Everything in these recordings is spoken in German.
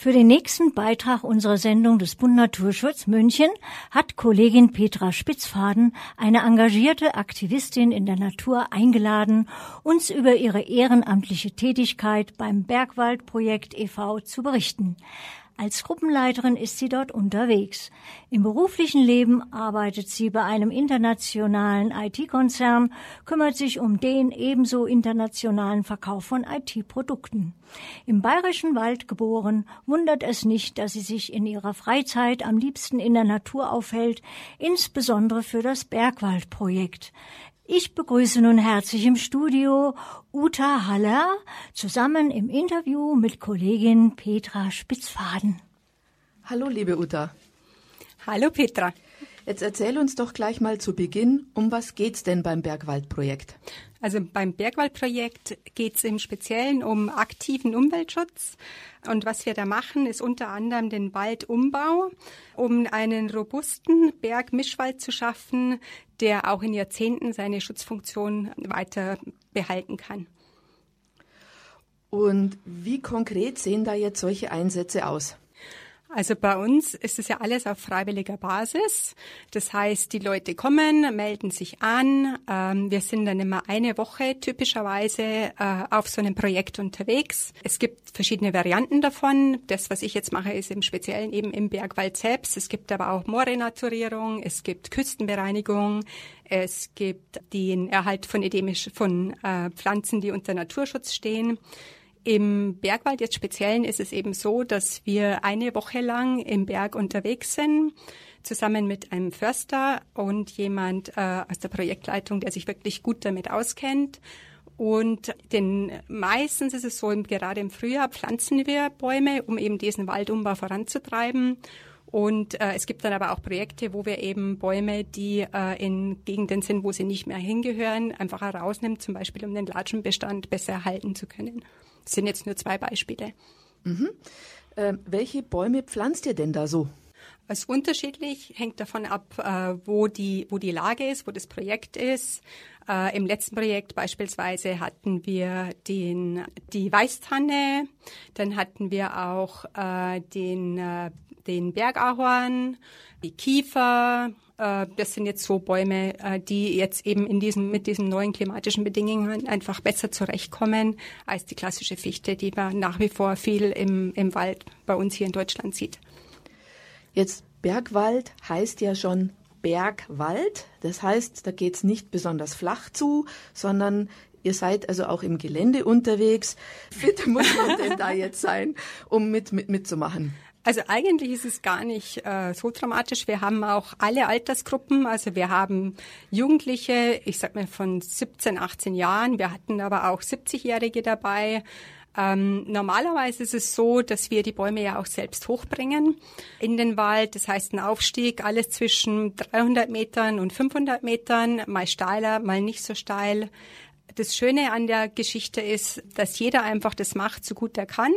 Für den nächsten Beitrag unserer Sendung des Bund Naturschutz München hat Kollegin Petra Spitzfaden, eine engagierte Aktivistin in der Natur, eingeladen, uns über ihre ehrenamtliche Tätigkeit beim Bergwaldprojekt e.V. zu berichten. Als Gruppenleiterin ist sie dort unterwegs. Im beruflichen Leben arbeitet sie bei einem internationalen IT-Konzern, kümmert sich um den ebenso internationalen Verkauf von IT-Produkten. Im bayerischen Wald geboren, wundert es nicht, dass sie sich in ihrer Freizeit am liebsten in der Natur aufhält, insbesondere für das Bergwaldprojekt. Ich begrüße nun herzlich im Studio Uta Haller zusammen im Interview mit Kollegin Petra Spitzfaden. Hallo, liebe Uta. Hallo, Petra. Jetzt erzähl uns doch gleich mal zu Beginn, um was geht's denn beim Bergwaldprojekt? Also beim Bergwaldprojekt geht es im Speziellen um aktiven Umweltschutz. Und was wir da machen, ist unter anderem den Waldumbau, um einen robusten Bergmischwald zu schaffen, der auch in Jahrzehnten seine Schutzfunktion weiter behalten kann. Und wie konkret sehen da jetzt solche Einsätze aus? Also bei uns ist es ja alles auf freiwilliger Basis. Das heißt, die Leute kommen, melden sich an. Ähm, wir sind dann immer eine Woche typischerweise äh, auf so einem Projekt unterwegs. Es gibt verschiedene Varianten davon. Das, was ich jetzt mache, ist im Speziellen eben im Bergwald selbst. Es gibt aber auch Moorrenaturierung, es gibt Küstenbereinigung, es gibt den Erhalt von endemisch von äh, Pflanzen, die unter Naturschutz stehen. Im Bergwald jetzt speziellen ist es eben so, dass wir eine Woche lang im Berg unterwegs sind, zusammen mit einem Förster und jemand äh, aus der Projektleitung, der sich wirklich gut damit auskennt. Und den, meistens ist es so, gerade im Frühjahr pflanzen wir Bäume, um eben diesen Waldumbau voranzutreiben. Und äh, es gibt dann aber auch Projekte, wo wir eben Bäume, die äh, in Gegenden sind, wo sie nicht mehr hingehören, einfach herausnehmen, zum Beispiel um den Latschenbestand besser erhalten zu können. Das sind jetzt nur zwei Beispiele. Mhm. Äh, welche Bäume pflanzt ihr denn da so? Es ist unterschiedlich, hängt davon ab, äh, wo, die, wo die Lage ist, wo das Projekt ist. Äh, Im letzten Projekt beispielsweise hatten wir den, die Weißtanne, dann hatten wir auch äh, den, äh, den Bergahorn, die Kiefer, äh, das sind jetzt so Bäume, äh, die jetzt eben in diesem, mit diesen neuen klimatischen Bedingungen einfach besser zurechtkommen als die klassische Fichte, die man nach wie vor viel im, im Wald bei uns hier in Deutschland sieht. Jetzt Bergwald heißt ja schon Bergwald. Das heißt, da geht's nicht besonders flach zu, sondern Ihr seid also auch im Gelände unterwegs. Fit muss man denn da jetzt sein, um mit, mit, mitzumachen? Also eigentlich ist es gar nicht äh, so dramatisch. Wir haben auch alle Altersgruppen. Also wir haben Jugendliche, ich sag mal von 17, 18 Jahren. Wir hatten aber auch 70-Jährige dabei. Ähm, normalerweise ist es so, dass wir die Bäume ja auch selbst hochbringen in den Wald. Das heißt ein Aufstieg, alles zwischen 300 Metern und 500 Metern, mal steiler, mal nicht so steil. Das Schöne an der Geschichte ist, dass jeder einfach das macht, so gut er kann.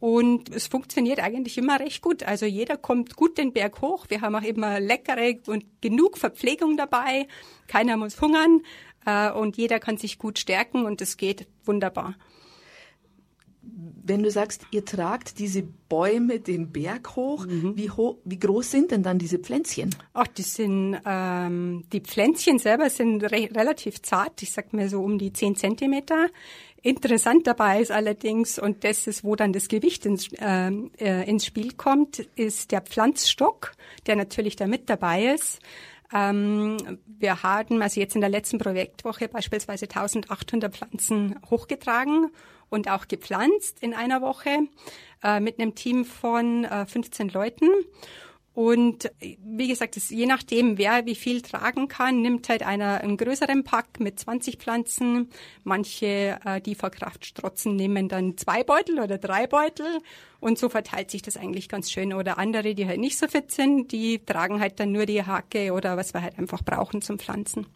Und es funktioniert eigentlich immer recht gut. Also jeder kommt gut den Berg hoch. Wir haben auch immer leckere und genug Verpflegung dabei. Keiner muss hungern äh, und jeder kann sich gut stärken und es geht wunderbar. Wenn du sagst, ihr tragt diese Bäume den Berg hoch, mhm. wie, hoch, wie groß sind denn dann diese Pflänzchen? Ach, die sind, ähm, die Pflänzchen selber sind re relativ zart. Ich sag mir so um die zehn Zentimeter. Interessant dabei ist allerdings, und das ist, wo dann das Gewicht ins, äh, äh, ins Spiel kommt, ist der Pflanzstock, der natürlich da mit dabei ist. Ähm, wir hatten also jetzt in der letzten Projektwoche beispielsweise 1800 Pflanzen hochgetragen und auch gepflanzt in einer Woche äh, mit einem Team von äh, 15 Leuten. Und wie gesagt, das, je nachdem, wer wie viel tragen kann, nimmt halt einer einen größeren Pack mit 20 Pflanzen. Manche, äh, die vor Kraft strotzen, nehmen dann zwei Beutel oder drei Beutel. Und so verteilt sich das eigentlich ganz schön. Oder andere, die halt nicht so fit sind, die tragen halt dann nur die Hacke oder was wir halt einfach brauchen zum Pflanzen.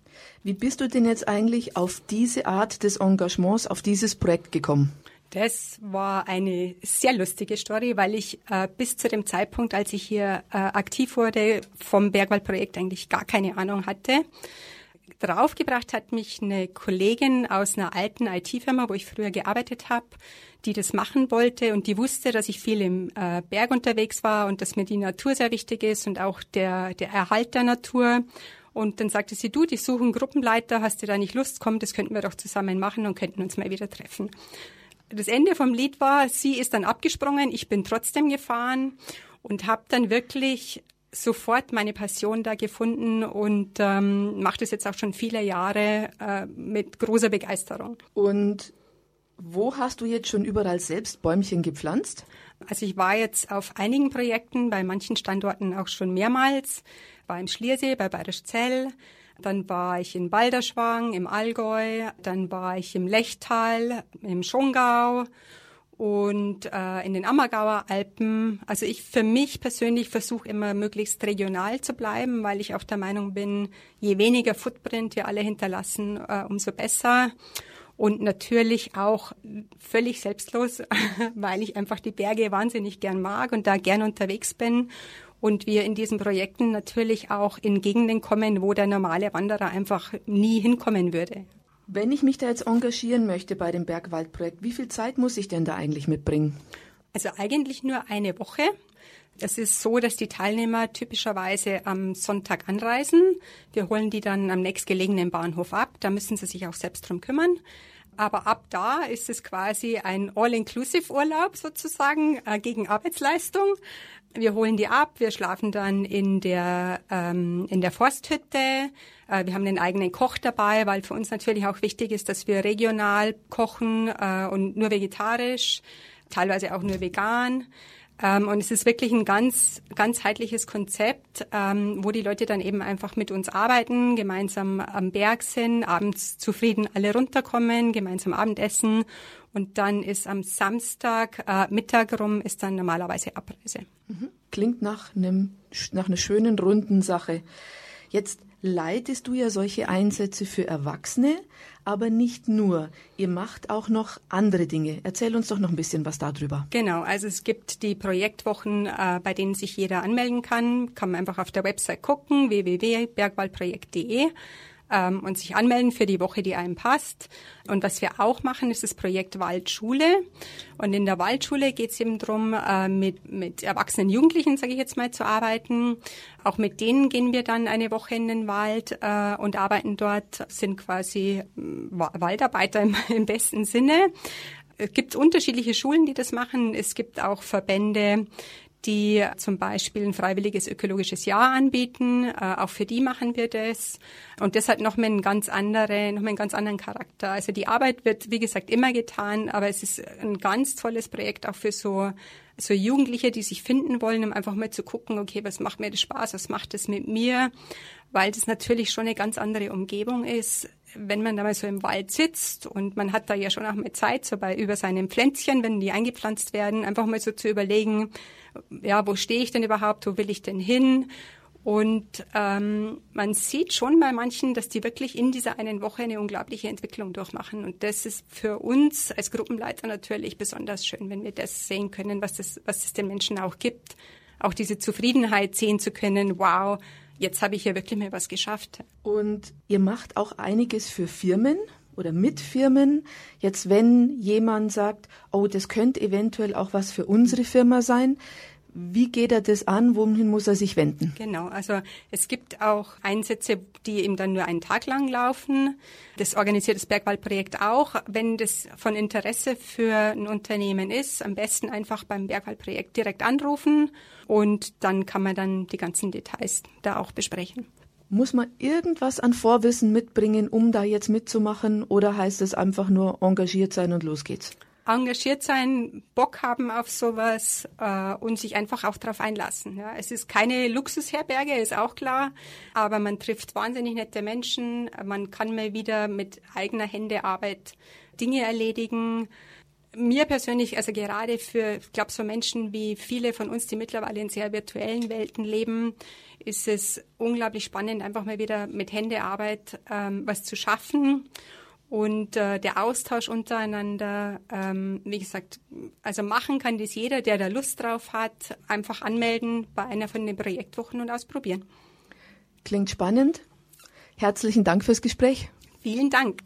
Wie bist du denn jetzt eigentlich auf diese Art des Engagements, auf dieses Projekt gekommen? Das war eine sehr lustige Story, weil ich äh, bis zu dem Zeitpunkt, als ich hier äh, aktiv wurde, vom Bergwaldprojekt eigentlich gar keine Ahnung hatte. draufgebracht hat mich eine Kollegin aus einer alten IT-Firma, wo ich früher gearbeitet habe, die das machen wollte und die wusste, dass ich viel im äh, Berg unterwegs war und dass mir die Natur sehr wichtig ist und auch der, der Erhalt der Natur. Und dann sagte sie, du, die suchen Gruppenleiter, hast du da nicht Lust? Komm, das könnten wir doch zusammen machen und könnten uns mal wieder treffen. Das Ende vom Lied war, sie ist dann abgesprungen, ich bin trotzdem gefahren und habe dann wirklich sofort meine Passion da gefunden und ähm, mache das jetzt auch schon viele Jahre äh, mit großer Begeisterung. Und wo hast du jetzt schon überall selbst Bäumchen gepflanzt? Also ich war jetzt auf einigen Projekten, bei manchen Standorten auch schon mehrmals, war im Schliersee, bei Bayerisch Zell, dann war ich in Balderschwang im Allgäu, dann war ich im Lechtal, im Schongau und äh, in den Ammergauer Alpen. Also ich für mich persönlich versuche immer möglichst regional zu bleiben, weil ich auch der Meinung bin, je weniger Footprint wir alle hinterlassen, äh, umso besser. Und natürlich auch völlig selbstlos, weil ich einfach die Berge wahnsinnig gern mag und da gern unterwegs bin. Und wir in diesen Projekten natürlich auch in Gegenden kommen, wo der normale Wanderer einfach nie hinkommen würde. Wenn ich mich da jetzt engagieren möchte bei dem Bergwaldprojekt, wie viel Zeit muss ich denn da eigentlich mitbringen? Also eigentlich nur eine Woche. Es ist so, dass die Teilnehmer typischerweise am Sonntag anreisen. Wir holen die dann am nächstgelegenen Bahnhof ab. Da müssen sie sich auch selbst drum kümmern. Aber ab da ist es quasi ein All-Inclusive-Urlaub sozusagen äh, gegen Arbeitsleistung. Wir holen die ab, wir schlafen dann in der, ähm, in der Forsthütte. Äh, wir haben einen eigenen Koch dabei, weil für uns natürlich auch wichtig ist, dass wir regional kochen äh, und nur vegetarisch, teilweise auch nur vegan. Ähm, und es ist wirklich ein ganz ganzheitliches Konzept, ähm, wo die Leute dann eben einfach mit uns arbeiten, gemeinsam am Berg sind, abends zufrieden alle runterkommen, gemeinsam Abendessen und dann ist am Samstag äh, Mittag rum ist dann normalerweise Abreise. Mhm. Klingt nach einem nach einer schönen runden Sache. Jetzt leitest du ja solche Einsätze für Erwachsene, aber nicht nur. Ihr macht auch noch andere Dinge. Erzähl uns doch noch ein bisschen was darüber. Genau, also es gibt die Projektwochen, äh, bei denen sich jeder anmelden kann. Kann man einfach auf der Website gucken, www.bergwaldprojekt.de ähm, und sich anmelden für die Woche, die einem passt. Und was wir auch machen, ist das Projekt Waldschule. Und in der Waldschule geht es eben darum, äh, mit, mit erwachsenen Jugendlichen, sage ich jetzt mal, zu arbeiten. Auch mit denen gehen wir dann eine Woche in den Wald äh, und arbeiten dort, sind quasi mm, Waldarbeiter im, im besten Sinne. Es gibt unterschiedliche Schulen, die das machen. Es gibt auch Verbände, die zum Beispiel ein freiwilliges ökologisches Jahr anbieten. Äh, auch für die machen wir das. Und das hat noch mal einen ganz andere, noch mal einen ganz anderen Charakter. Also die Arbeit wird, wie gesagt, immer getan, aber es ist ein ganz tolles Projekt auch für so so Jugendliche, die sich finden wollen, um einfach mal zu gucken, okay, was macht mir das Spaß, was macht das mit mir, weil das natürlich schon eine ganz andere Umgebung ist, wenn man da mal so im Wald sitzt und man hat da ja schon auch mal Zeit, so bei über seinen Pflänzchen, wenn die eingepflanzt werden, einfach mal so zu überlegen, ja, wo stehe ich denn überhaupt, wo will ich denn hin? Und ähm, man sieht schon bei manchen, dass die wirklich in dieser einen Woche eine unglaubliche Entwicklung durchmachen. Und das ist für uns als Gruppenleiter natürlich besonders schön, wenn wir das sehen können, was das, was es den Menschen auch gibt. Auch diese Zufriedenheit sehen zu können, wow, jetzt habe ich ja wirklich mal was geschafft. Und ihr macht auch einiges für Firmen oder mit Firmen. Jetzt, wenn jemand sagt, oh, das könnte eventuell auch was für unsere Firma sein, wie geht er das an? Wohin muss er sich wenden? Genau, also es gibt auch Einsätze, die eben dann nur einen Tag lang laufen. Das organisiert das Bergwaldprojekt auch. Wenn das von Interesse für ein Unternehmen ist, am besten einfach beim Bergwaldprojekt direkt anrufen und dann kann man dann die ganzen Details da auch besprechen. Muss man irgendwas an Vorwissen mitbringen, um da jetzt mitzumachen, oder heißt es einfach nur engagiert sein und los geht's? Engagiert sein, Bock haben auf sowas äh, und sich einfach auch darauf einlassen. Ja. Es ist keine Luxusherberge, ist auch klar, aber man trifft wahnsinnig nette Menschen. Man kann mal wieder mit eigener Hände Arbeit Dinge erledigen mir persönlich, also gerade für, ich glaube, so Menschen wie viele von uns, die mittlerweile in sehr virtuellen Welten leben, ist es unglaublich spannend, einfach mal wieder mit Händearbeit ähm, was zu schaffen. Und äh, der Austausch untereinander, ähm, wie gesagt, also machen kann das jeder, der da Lust drauf hat, einfach anmelden bei einer von den Projektwochen und ausprobieren. Klingt spannend. Herzlichen Dank fürs Gespräch. Vielen Dank.